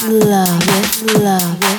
撕了，别撕了。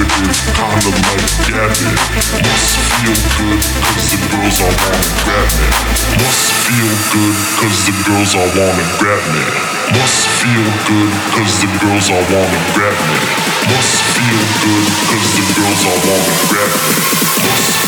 goodness, kinda like gabbing. Must feel good, cause the girls all wanna grab me. Must feel good, cause the girls all wanna grab me. Must feel good, cause the girls all wanna grab me. Must feel good, cause the girls all wanna grab me. Must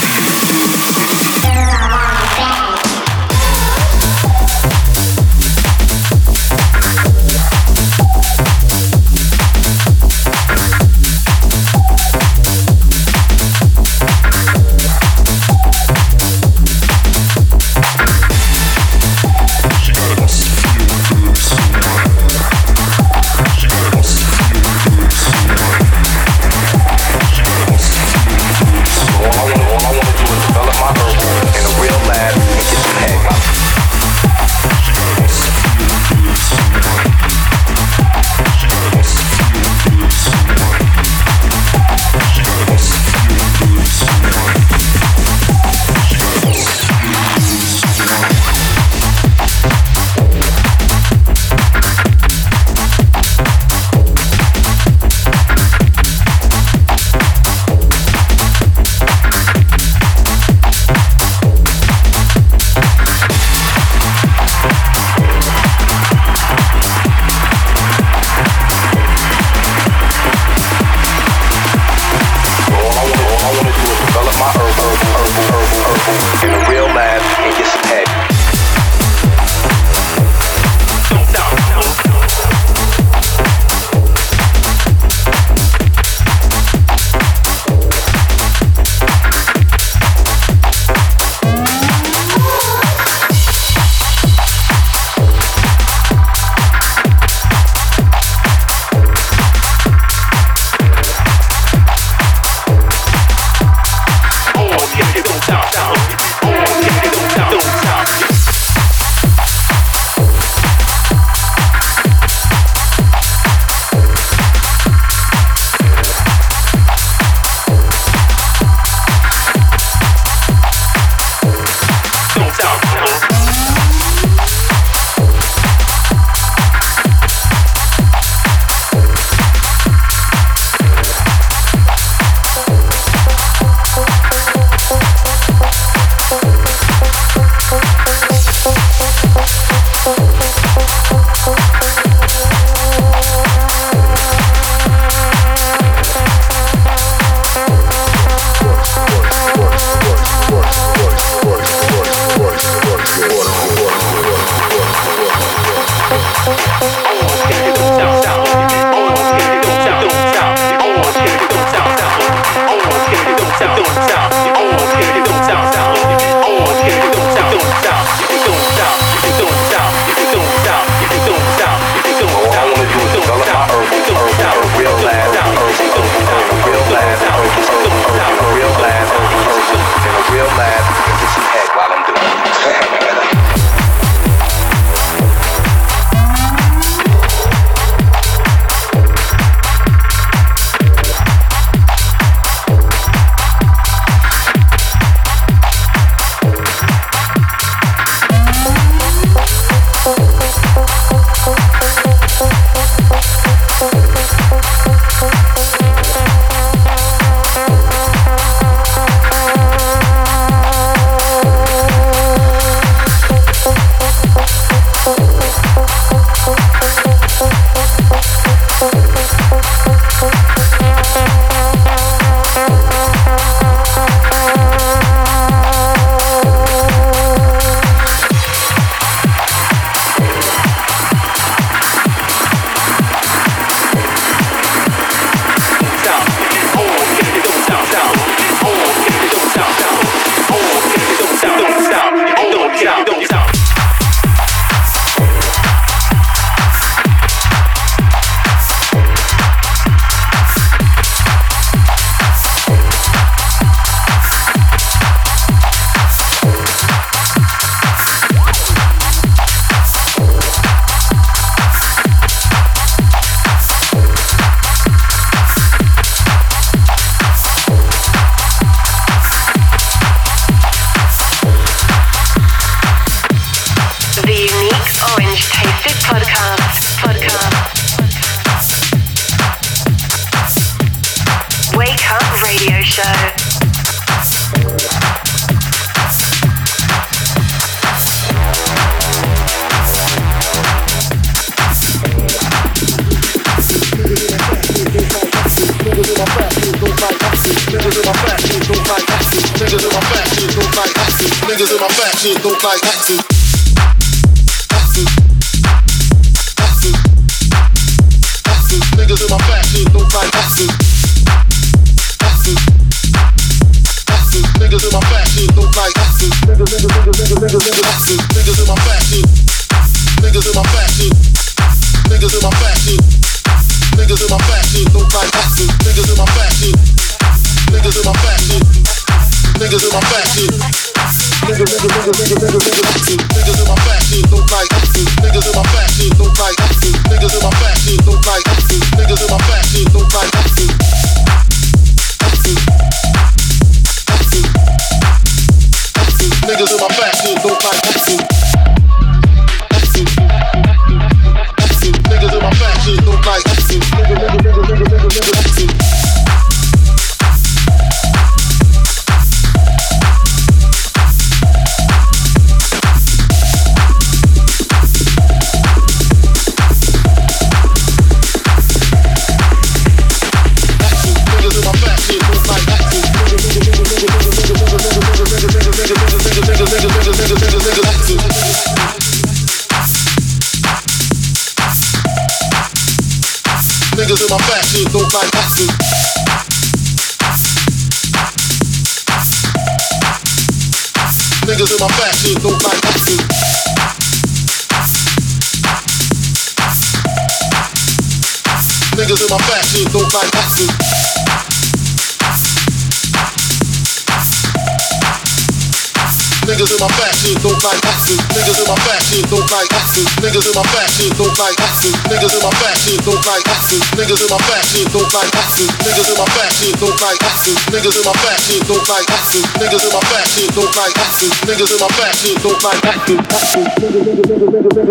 like asses, niggas in my fashion don't like asses, niggas in my fashion don't like asses, niggas in my fashion don't like asses, niggas in my fashion don't like asses, niggas in my fashion don't like asses, niggas in my fashion don't like asses, niggas in my fashion don't like asses, niggas, in my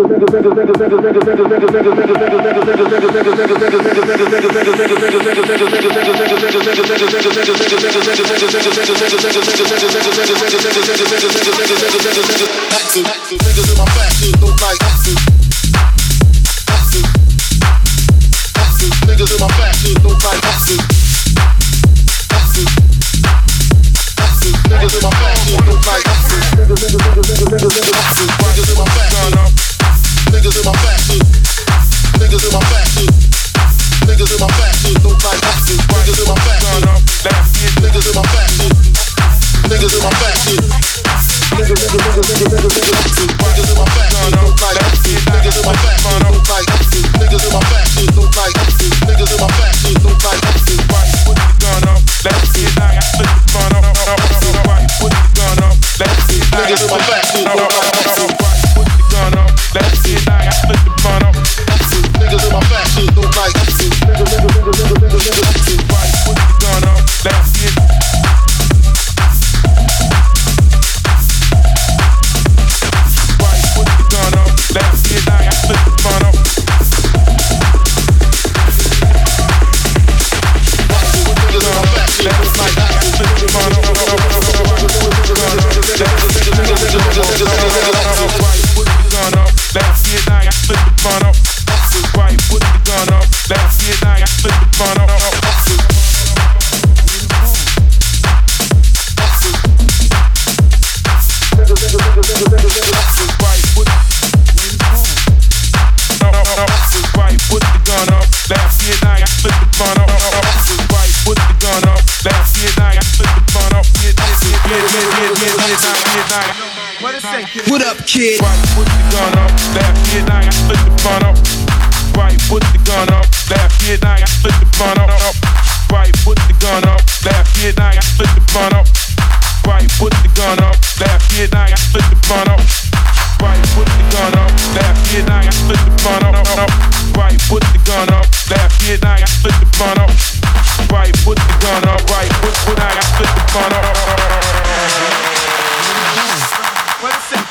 niggas, don't niggas, niggas, niggas, niggas, niggas, niggas, niggas, niggas, niggas, niggas, niggas, niggas, niggas, niggas, niggas, niggas in my back.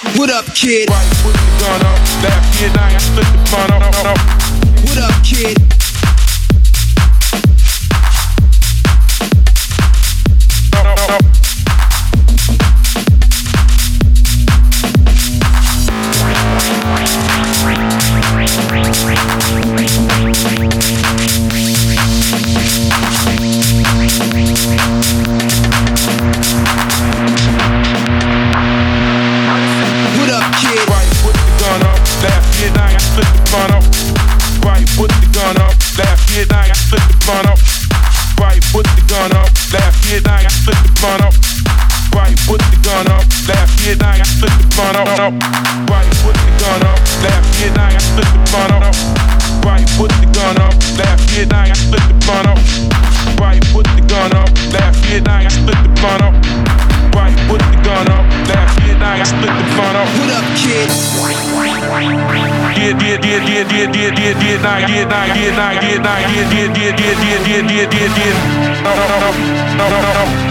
What up, kid? Right the gun up, left kid, I split the fun up. What up, kid? Gun up. Left hit, I got flip the gun up. up. Right, put the gun up. Left hit, I got flip the gun up. Right, put the gun up. Left hit, I got flip the gun up. Right, put the gun up. Left hit, I got flip the gun up. Right, put the gun up. Left hit, I got split the gun up. What up, kid? Did did did did did did did did I did I did I did I did did did did did did did did did no no no no no no no No, no, no, no, no, no, no, no, no, no, no. No, no, no, no, no, no, no, no, no, no. Right, put the gun up. Left hit, I got split the gun up. Right, put the gun up. Left hit, I got split the gun up. Right, put the gun up. Left hit, I got split the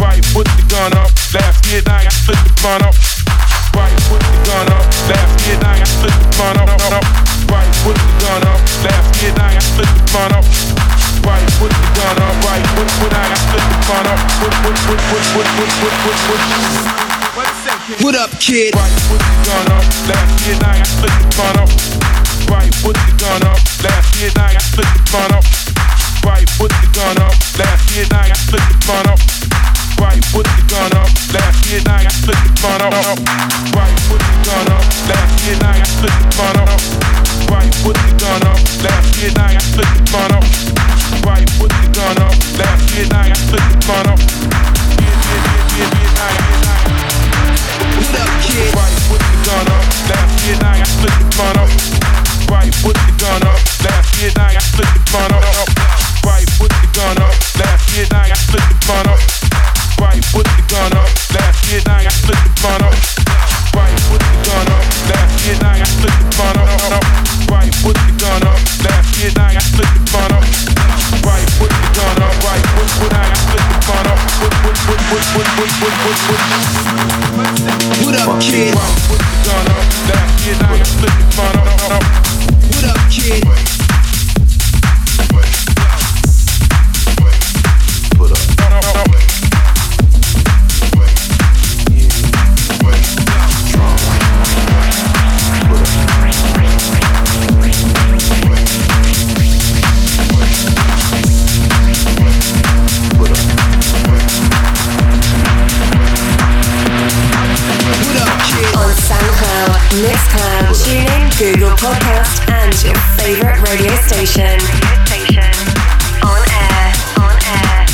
Right, put the gun up. Left hit, I got split the gun up. Right, put the gun up. Left I split the gun up. Right, put the gun up. Left hit, I got split the gun up. Right, put the gun up. Right, put I split the gun up. Put. What up, kid? Right, put the gun up. Left I got split the gun up. Right, put the gun up. Left hit, I got split the gun up. Right, put the gun up. Left I split the gun up. Right, put the gun up. Left hit, I got split the gun up. Right, put the gun up. Left hit, I got split the gun up. Right, put the gun up. Hit, I the gun up. Right, put the gun up. Left hit, I got split the gun up. Yeah, I up, kid? Right, put the gun up. Left hit, I got split the gun up. Right, put the gun up. Left hit, I got split the gun up. Right, the gun up. Hit, I the gun up. Right, put the gun up. Left hit, I split the gun up. Right, put the gun up. Left hit, I split the gun up. Right, put the gun up. Left hit, I split the gun up. Right, put the gun up. Right, put put I split the gun up. Put put put put put put put put put. What up, kid? Right, put the gun up. Left hit, I split the gun up. What up, kid? Google Podcast, and your favorite radio station. On air, on air.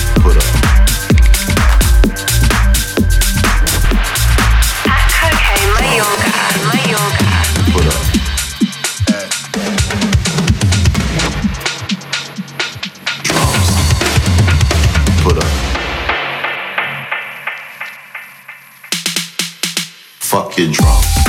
At Coke Mayorga, Mayorga. Put up. Fuck your drums.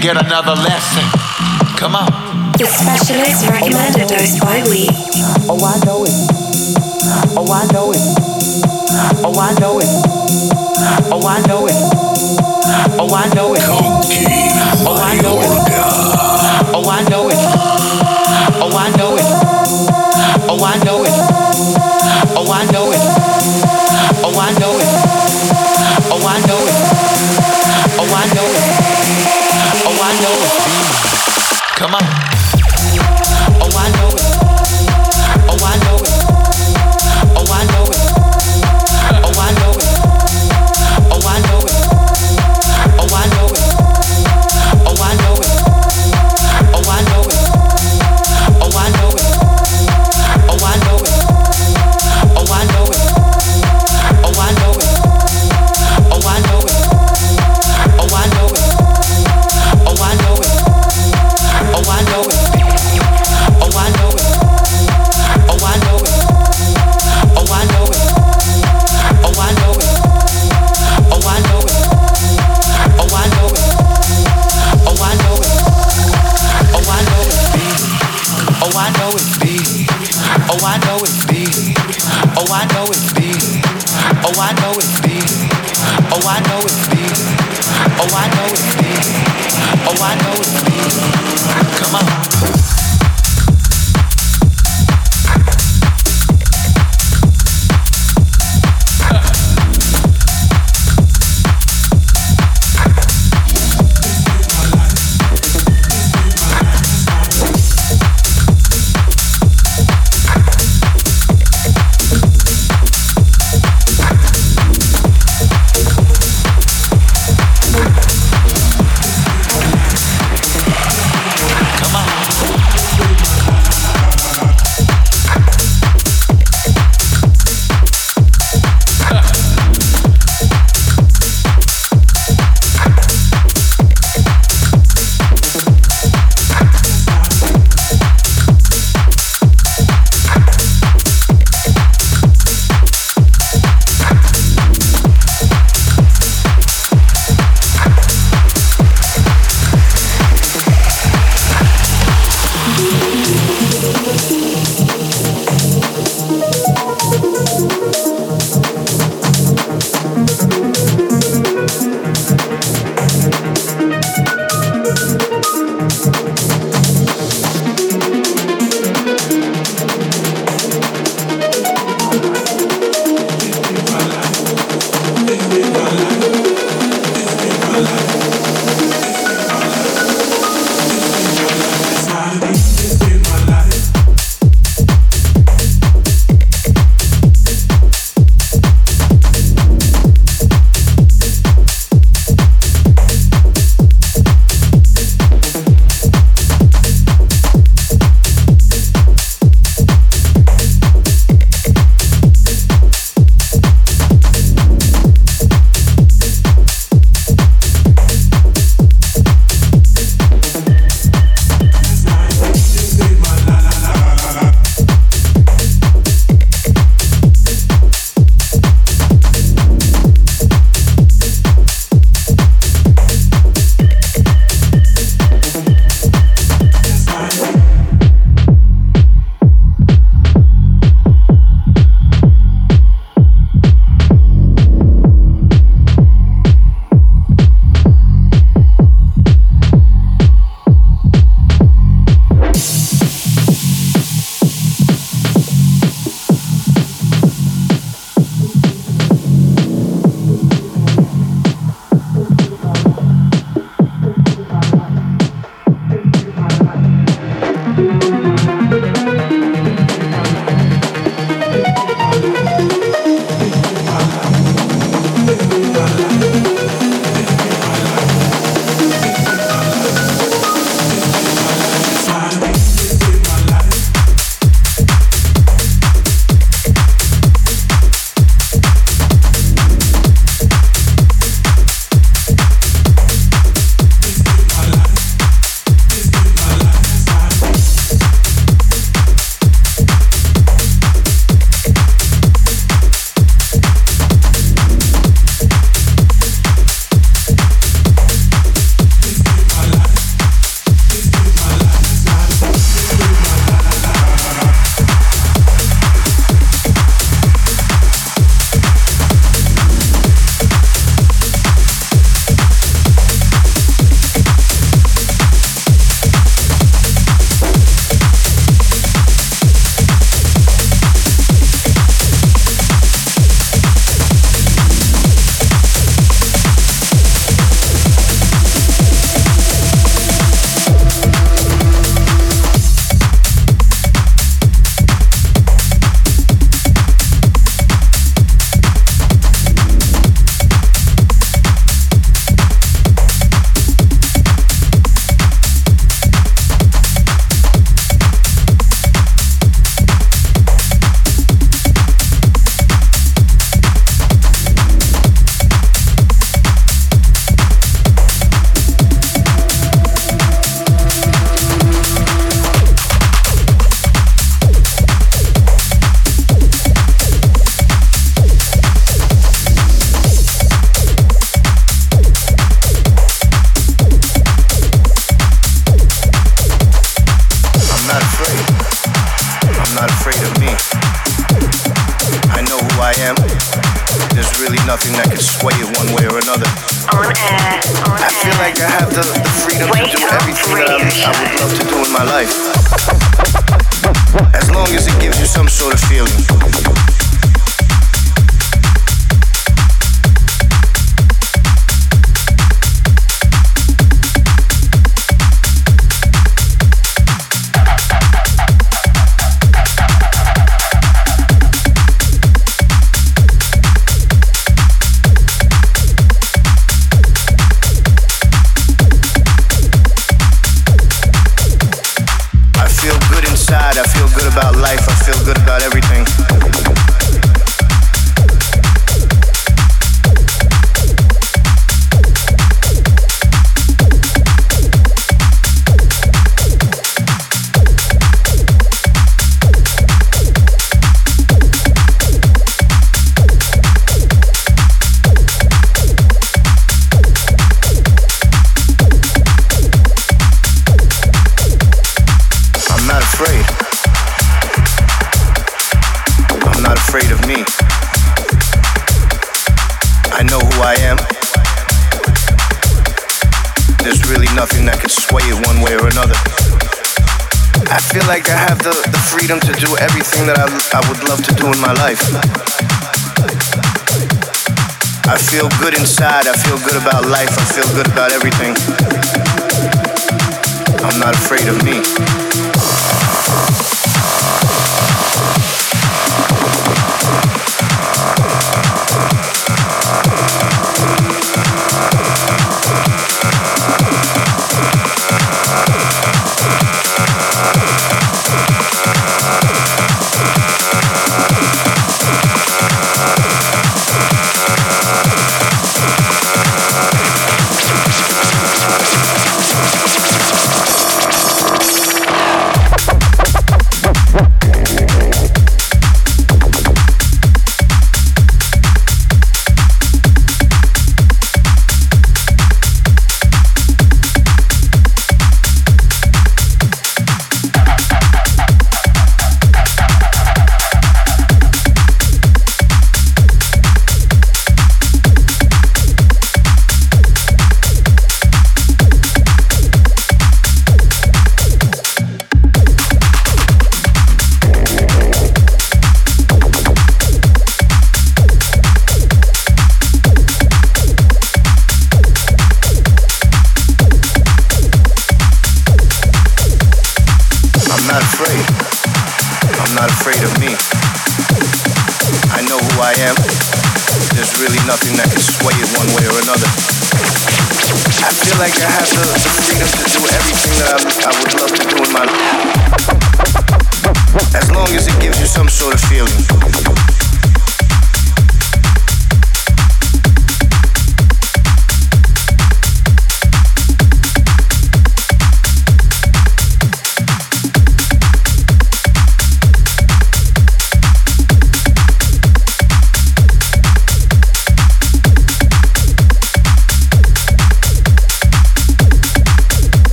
get another lesson. Come on. The specialist recommended dose by we. Oh, I know it. Oh, I know it. Oh, I know it. Oh, I know it. Oh, I know it.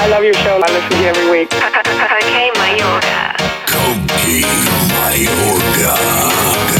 I love your show. I listen to you every week. Coke Mayorga. Coke, Mayorga.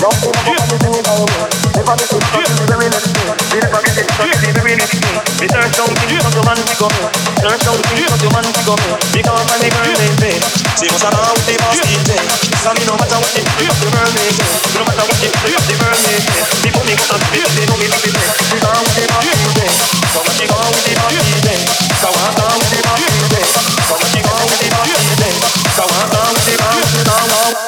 Wow, wow, wow.